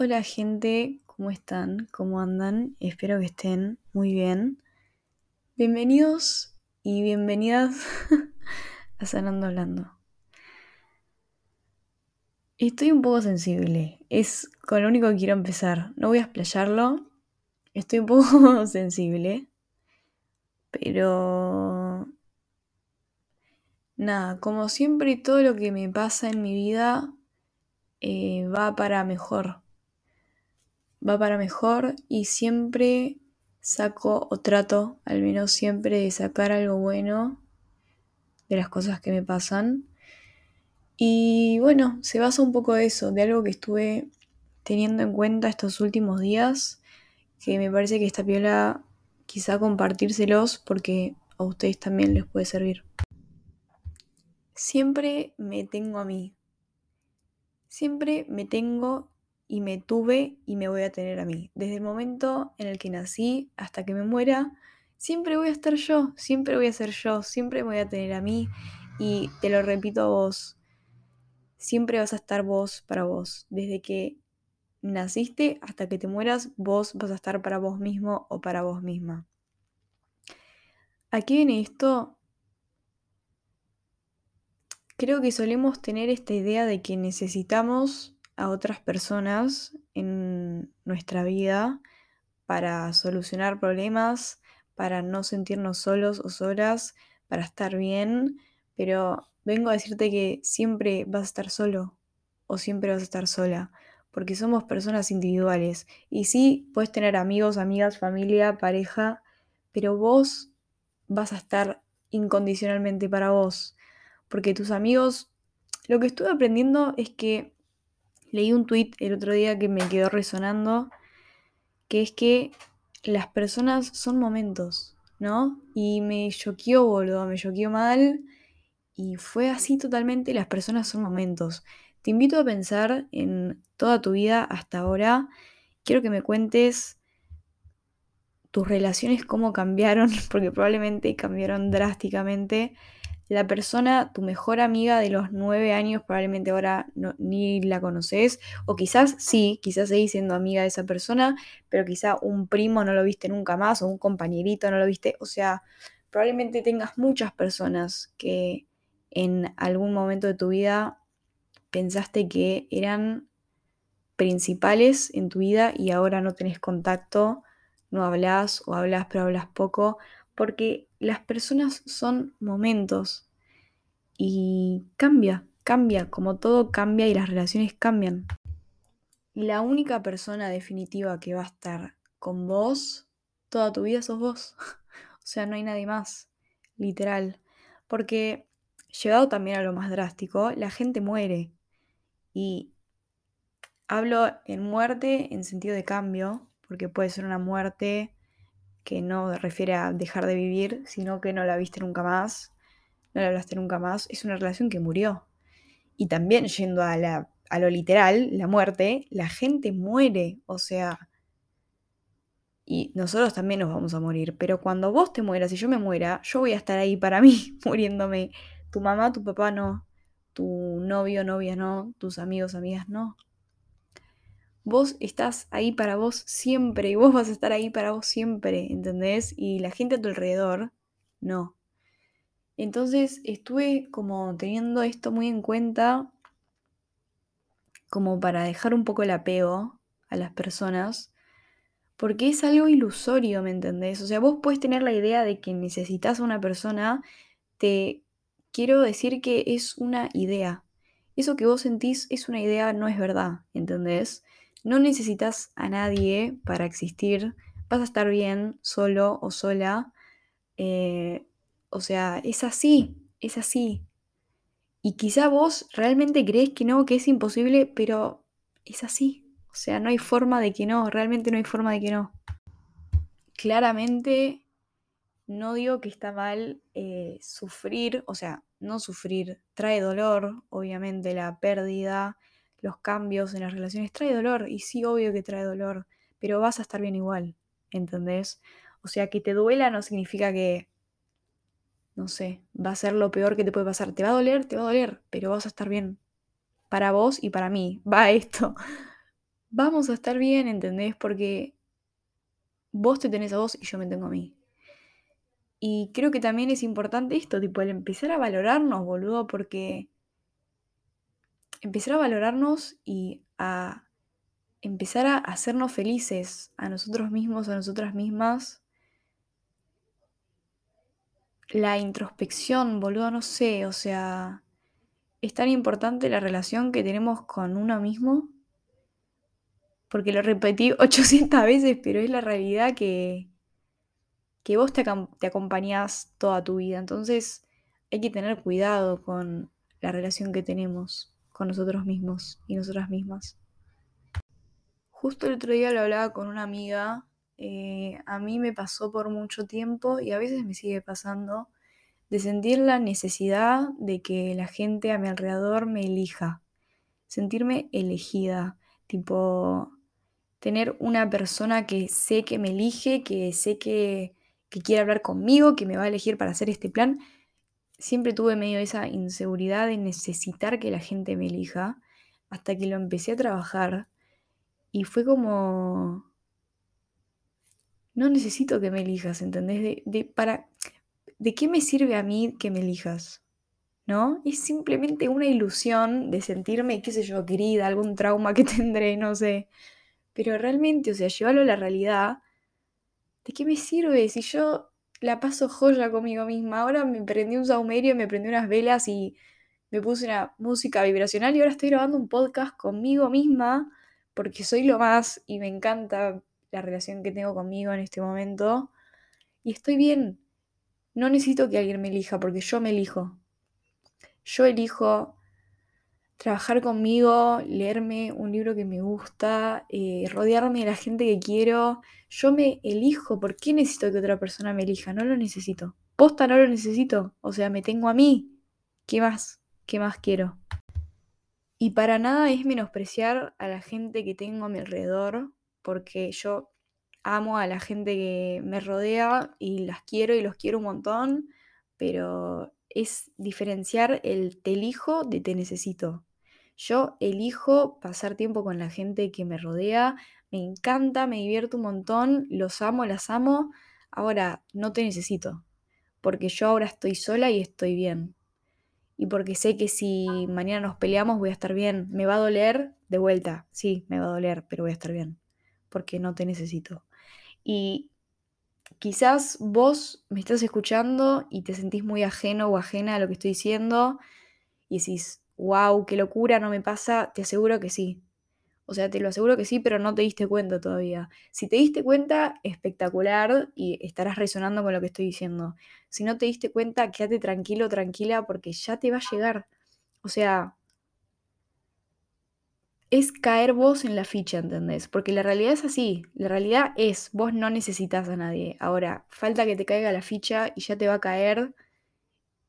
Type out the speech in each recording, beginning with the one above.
Hola gente, ¿cómo están? ¿Cómo andan? Espero que estén muy bien. Bienvenidos y bienvenidas a Sanando Hablando. Estoy un poco sensible, es con lo único que quiero empezar. No voy a explayarlo, estoy un poco sensible, pero... Nada, como siempre todo lo que me pasa en mi vida eh, va para mejor va para mejor y siempre saco o trato, al menos siempre, de sacar algo bueno de las cosas que me pasan. Y bueno, se basa un poco de eso, de algo que estuve teniendo en cuenta estos últimos días, que me parece que esta piola quizá compartírselos porque a ustedes también les puede servir. Siempre me tengo a mí. Siempre me tengo y me tuve y me voy a tener a mí. Desde el momento en el que nací hasta que me muera, siempre voy a estar yo, siempre voy a ser yo, siempre me voy a tener a mí y te lo repito a vos, siempre vas a estar vos para vos. Desde que naciste hasta que te mueras, vos vas a estar para vos mismo o para vos misma. Aquí viene esto? Creo que solemos tener esta idea de que necesitamos a otras personas en nuestra vida para solucionar problemas, para no sentirnos solos o solas, para estar bien, pero vengo a decirte que siempre vas a estar solo o siempre vas a estar sola, porque somos personas individuales. Y sí, puedes tener amigos, amigas, familia, pareja, pero vos vas a estar incondicionalmente para vos, porque tus amigos, lo que estuve aprendiendo es que leí un tweet el otro día que me quedó resonando, que es que las personas son momentos, ¿no? Y me choqueó, boludo, me choqueó mal. Y fue así totalmente, las personas son momentos. Te invito a pensar en toda tu vida hasta ahora. Quiero que me cuentes tus relaciones, cómo cambiaron, porque probablemente cambiaron drásticamente la persona, tu mejor amiga de los nueve años, probablemente ahora ni la conoces, o quizás sí, quizás seguís siendo amiga de esa persona, pero quizá un primo no lo viste nunca más, o un compañerito no lo viste, o sea, probablemente tengas muchas personas que en algún momento de tu vida pensaste que eran principales en tu vida y ahora no tenés contacto, no hablas o hablas pero hablas poco, porque las personas son momentos y cambia, cambia, como todo cambia y las relaciones cambian. La única persona definitiva que va a estar con vos toda tu vida sos vos. o sea, no hay nadie más, literal. Porque, llegado también a lo más drástico, la gente muere. Y hablo en muerte en sentido de cambio, porque puede ser una muerte que no refiere a dejar de vivir, sino que no la viste nunca más, no la hablaste nunca más, es una relación que murió. Y también yendo a, a lo literal, la muerte, la gente muere, o sea, y nosotros también nos vamos a morir, pero cuando vos te mueras y yo me muera, yo voy a estar ahí para mí, muriéndome. Tu mamá, tu papá no, tu novio, novia no, tus amigos, amigas no. Vos estás ahí para vos siempre y vos vas a estar ahí para vos siempre, ¿entendés? Y la gente a tu alrededor, no. Entonces estuve como teniendo esto muy en cuenta como para dejar un poco el apego a las personas, porque es algo ilusorio, ¿me entendés? O sea, vos puedes tener la idea de que necesitas a una persona, te quiero decir que es una idea. Eso que vos sentís es una idea, no es verdad, ¿entendés? No necesitas a nadie para existir, vas a estar bien solo o sola. Eh, o sea, es así, es así. Y quizá vos realmente crees que no, que es imposible, pero es así. O sea, no hay forma de que no, realmente no hay forma de que no. Claramente no digo que está mal eh, sufrir, o sea, no sufrir, trae dolor, obviamente, la pérdida, los cambios en las relaciones trae dolor, y sí, obvio que trae dolor, pero vas a estar bien igual, ¿entendés? O sea, que te duela no significa que, no sé, va a ser lo peor que te puede pasar. Te va a doler, te va a doler, pero vas a estar bien. Para vos y para mí, va esto. vamos a estar bien, ¿entendés? Porque vos te tenés a vos y yo me tengo a mí. Y creo que también es importante esto, tipo, el empezar a valorarnos, boludo, porque empezar a valorarnos y a empezar a hacernos felices a nosotros mismos, a nosotras mismas. La introspección, boludo, no sé, o sea, es tan importante la relación que tenemos con uno mismo, porque lo repetí 800 veces, pero es la realidad que, que vos te, te acompañás toda tu vida, entonces hay que tener cuidado con la relación que tenemos con nosotros mismos y nosotras mismas. Justo el otro día lo hablaba con una amiga, eh, a mí me pasó por mucho tiempo y a veces me sigue pasando de sentir la necesidad de que la gente a mi alrededor me elija, sentirme elegida, tipo tener una persona que sé que me elige, que sé que, que quiere hablar conmigo, que me va a elegir para hacer este plan. Siempre tuve medio esa inseguridad de necesitar que la gente me elija, hasta que lo empecé a trabajar y fue como... No necesito que me elijas, ¿entendés? De, para, ¿De qué me sirve a mí que me elijas? ¿No? Es simplemente una ilusión de sentirme, qué sé yo, querida, algún trauma que tendré, no sé. Pero realmente, o sea, llevarlo a la realidad, ¿de qué me sirve si yo la paso joya conmigo misma? Ahora me prendí un saumerio, me prendí unas velas y me puse una música vibracional y ahora estoy grabando un podcast conmigo misma porque soy lo más y me encanta la relación que tengo conmigo en este momento. Y estoy bien. No necesito que alguien me elija porque yo me elijo. Yo elijo trabajar conmigo, leerme un libro que me gusta, eh, rodearme de la gente que quiero. Yo me elijo. ¿Por qué necesito que otra persona me elija? No lo necesito. Posta no lo necesito. O sea, me tengo a mí. ¿Qué más? ¿Qué más quiero? Y para nada es menospreciar a la gente que tengo a mi alrededor, porque yo amo a la gente que me rodea y las quiero y los quiero un montón, pero es diferenciar el te elijo de te necesito. Yo elijo pasar tiempo con la gente que me rodea, me encanta, me divierto un montón, los amo, las amo. Ahora, no te necesito, porque yo ahora estoy sola y estoy bien y porque sé que si mañana nos peleamos voy a estar bien. Me va a doler de vuelta, sí, me va a doler, pero voy a estar bien, porque no te necesito. Y quizás vos me estás escuchando y te sentís muy ajeno o ajena a lo que estoy diciendo y decís, wow, qué locura, no me pasa, te aseguro que sí. O sea, te lo aseguro que sí, pero no te diste cuenta todavía. Si te diste cuenta, espectacular y estarás resonando con lo que estoy diciendo. Si no te diste cuenta, quédate tranquilo, tranquila, porque ya te va a llegar. O sea, es caer vos en la ficha, ¿entendés? Porque la realidad es así. La realidad es, vos no necesitas a nadie. Ahora, falta que te caiga la ficha y ya te va a caer.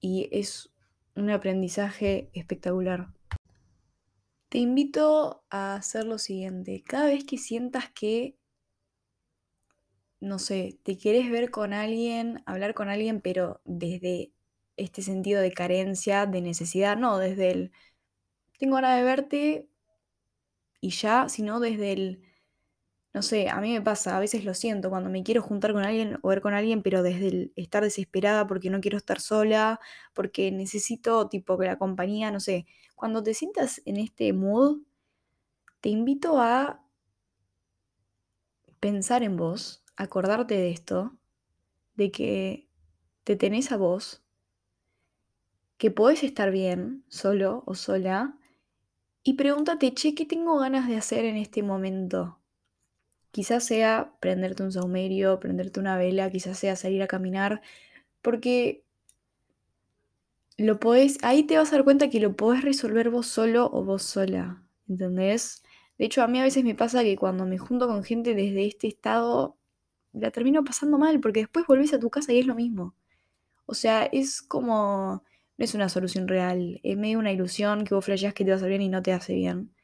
Y es un aprendizaje espectacular. Te invito a hacer lo siguiente. Cada vez que sientas que, no sé, te quieres ver con alguien, hablar con alguien, pero desde este sentido de carencia, de necesidad, no desde el, tengo ganas de verte y ya, sino desde el, no sé, a mí me pasa, a veces lo siento cuando me quiero juntar con alguien o ver con alguien, pero desde el estar desesperada porque no quiero estar sola, porque necesito tipo que la compañía, no sé, cuando te sientas en este mood, te invito a pensar en vos, acordarte de esto, de que te tenés a vos, que podés estar bien solo o sola, y pregúntate, che, ¿qué tengo ganas de hacer en este momento? Quizás sea prenderte un saumerio, prenderte una vela, quizás sea salir a caminar, porque lo podés, ahí te vas a dar cuenta que lo podés resolver vos solo o vos sola, ¿entendés? De hecho, a mí a veces me pasa que cuando me junto con gente desde este estado, la termino pasando mal, porque después volvés a tu casa y es lo mismo. O sea, es como, no es una solución real, es medio una ilusión que vos flasheás que te va a hacer bien y no te hace bien.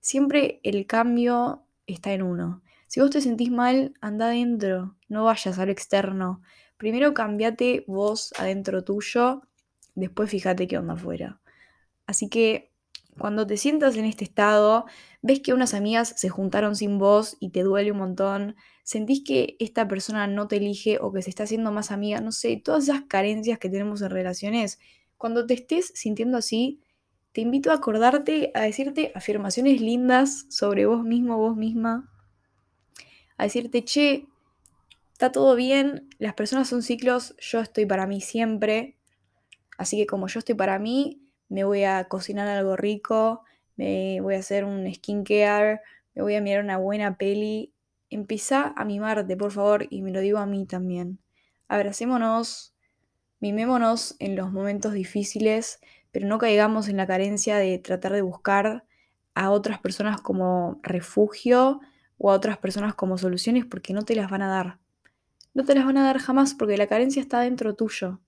Siempre el cambio está en uno. Si vos te sentís mal, anda adentro, no vayas al externo. Primero cambiate vos adentro tuyo después fíjate qué onda afuera. Así que Cuando te sientas en este estado, ves que unas amigas se juntaron sin vos y te duele un montón, sentís que esta persona no te elige o que se está haciendo más amiga, no sé, todas esas carencias que tenemos en relaciones, cuando te estés sintiendo así, te invito a acordarte, a decirte afirmaciones lindas sobre vos mismo, vos misma, a decirte, che, está todo bien, las personas son ciclos, yo estoy para mí siempre, así que como yo estoy para mí, me voy a cocinar algo rico, me voy a hacer un skincare, me voy a mirar una buena peli. Empieza a mimarte, por favor, y me lo digo a mí también. Abracémonos, mimémonos en los momentos difíciles, pero no caigamos en la carencia de tratar de buscar a otras personas como refugio o a otras personas como soluciones porque no te las van a dar. No te las van a dar jamás porque la carencia está dentro tuyo.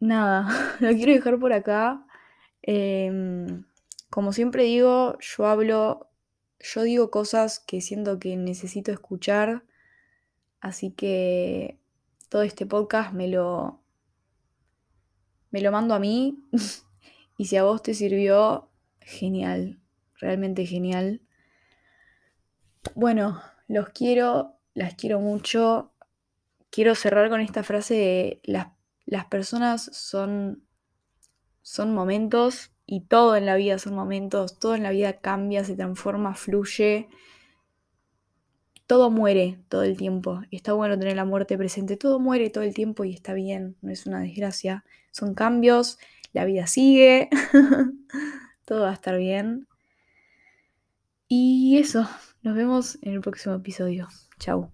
Nada, lo quiero dejar por acá. Em, como siempre digo, yo hablo, yo digo cosas que siento que necesito escuchar, así que todo este podcast me lo, me lo mando a mí y si a vos te sirvió, genial, realmente genial. Bueno, los quiero, las quiero mucho. Quiero cerrar con esta frase de las, las personas son, son momentos y todo en la vida son momentos, todo en la vida cambia, se transforma, fluye. Todo muere todo el tiempo. Está bueno tener la muerte presente. Todo muere todo el tiempo y está bien, no es una desgracia. Son cambios, la vida sigue, todo va a estar bien. Y eso, nos vemos en el próximo episodio. Chau.